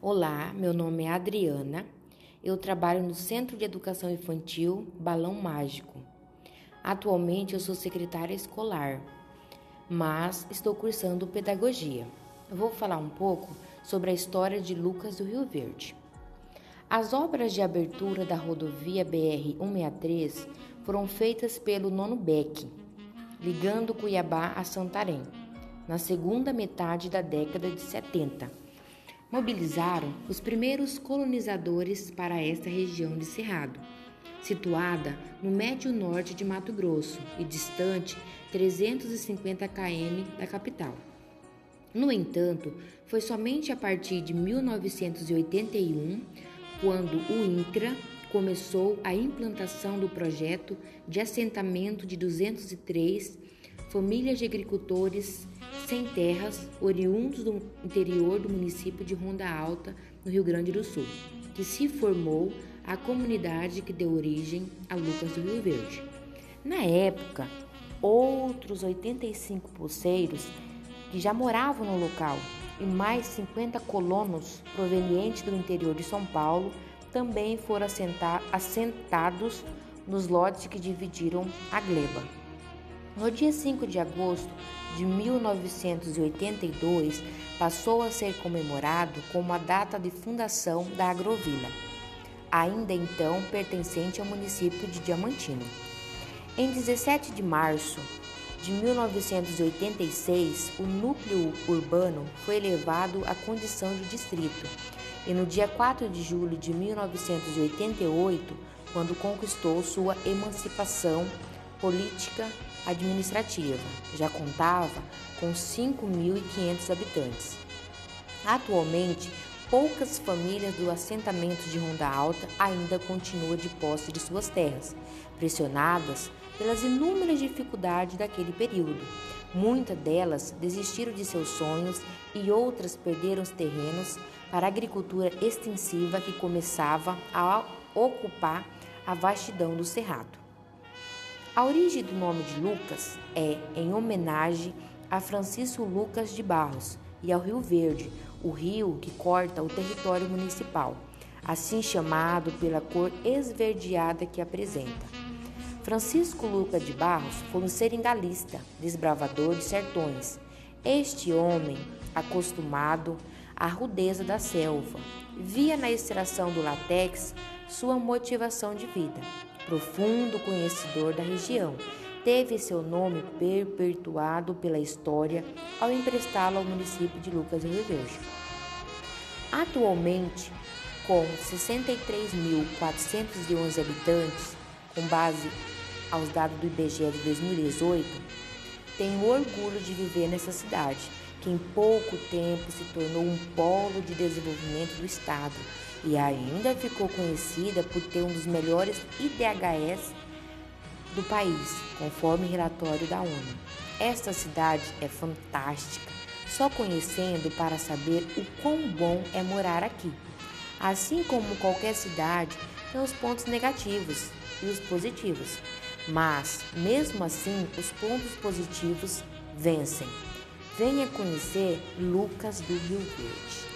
Olá, meu nome é Adriana. Eu trabalho no Centro de Educação Infantil Balão Mágico. Atualmente eu sou secretária escolar, mas estou cursando pedagogia. Eu vou falar um pouco sobre a história de Lucas do Rio Verde. As obras de abertura da rodovia BR-163 foram feitas pelo Nono Beck, ligando Cuiabá a Santarém, na segunda metade da década de 70 mobilizaram os primeiros colonizadores para esta região de Cerrado, situada no médio norte de Mato Grosso e distante 350 km da capital. No entanto, foi somente a partir de 1981 quando o INCRA começou a implantação do projeto de assentamento de 203 famílias de agricultores sem terras, oriundos do interior do município de Ronda Alta, no Rio Grande do Sul, que se formou a comunidade que deu origem a Lucas do Rio Verde. Na época, outros 85 pulseiros que já moravam no local e mais 50 colonos provenientes do interior de São Paulo também foram assentados nos lotes que dividiram a gleba. No dia 5 de agosto de 1982, passou a ser comemorado como a data de fundação da Agrovila, ainda então pertencente ao município de Diamantino. Em 17 de março de 1986, o núcleo urbano foi elevado à condição de distrito, e no dia 4 de julho de 1988, quando conquistou sua emancipação política administrativa. Já contava com 5.500 habitantes. Atualmente, poucas famílias do assentamento de Ronda Alta ainda continuam de posse de suas terras, pressionadas pelas inúmeras dificuldades daquele período. Muitas delas desistiram de seus sonhos e outras perderam os terrenos para a agricultura extensiva que começava a ocupar a vastidão do cerrado. A origem do nome de Lucas é em homenagem a Francisco Lucas de Barros e ao Rio Verde, o rio que corta o território municipal, assim chamado pela cor esverdeada que apresenta. Francisco Lucas de Barros foi um seringalista, desbravador de sertões. Este homem, acostumado à rudeza da selva, via na extração do látex sua motivação de vida profundo conhecedor da região, teve seu nome perpetuado pela história ao emprestá-lo ao município de Lucas do Rio Verde. Atualmente, com 63.411 habitantes, com base aos dados do IBGE de 2018, tenho orgulho de viver nessa cidade, que em pouco tempo se tornou um polo de desenvolvimento do Estado e ainda ficou conhecida por ter um dos melhores IDHS do país, conforme relatório da ONU. Esta cidade é fantástica, só conhecendo para saber o quão bom é morar aqui. Assim como qualquer cidade, tem os pontos negativos e os positivos, mas mesmo assim, os pontos positivos vencem. Venha conhecer Lucas do Rio Verde.